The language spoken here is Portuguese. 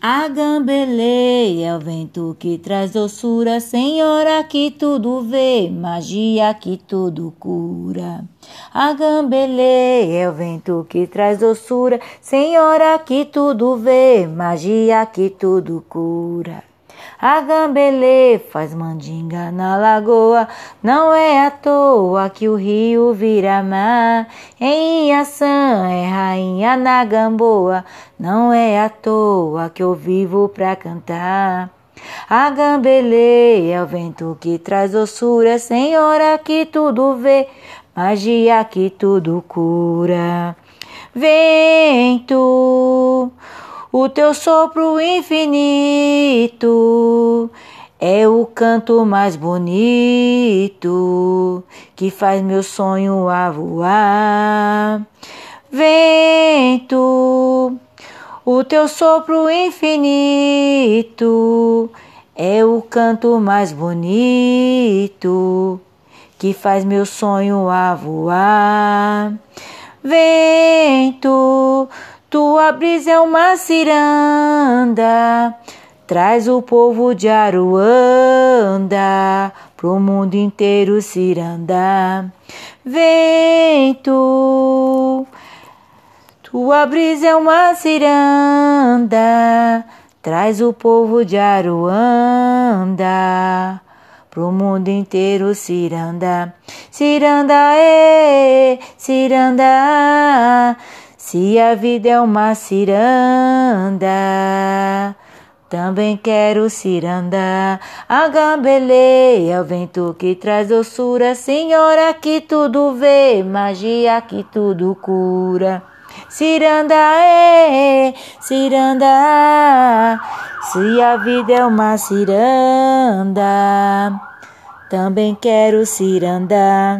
A gambeleia é o vento que traz doçura, senhora que tudo vê, magia que tudo cura. A gambeleia é o vento que traz doçura, senhora que tudo vê, magia que tudo cura. A gambelê faz mandinga na lagoa, não é à toa que o rio vira mar. Em Iaçã é rainha na gamboa, não é à toa que eu vivo pra cantar. A gambelê é o vento que traz doçura, senhora que tudo vê, magia que tudo cura. Vento o teu sopro infinito é o canto mais bonito que faz meu sonho a voar. Vento, o teu sopro infinito é o canto mais bonito que faz meu sonho a voar. Vento, tua brisa é uma ciranda, traz o povo de Aruanda pro mundo inteiro ciranda. Vento, tua brisa é uma ciranda, traz o povo de Aruanda pro mundo inteiro ciranda. Ciranda, ê, ciranda. Se a vida é uma ciranda, também quero ciranda. A gambeleia é o vento que traz doçura, senhora que tudo vê, magia que tudo cura. Ciranda, é, ciranda, se a vida é uma ciranda, também quero ciranda.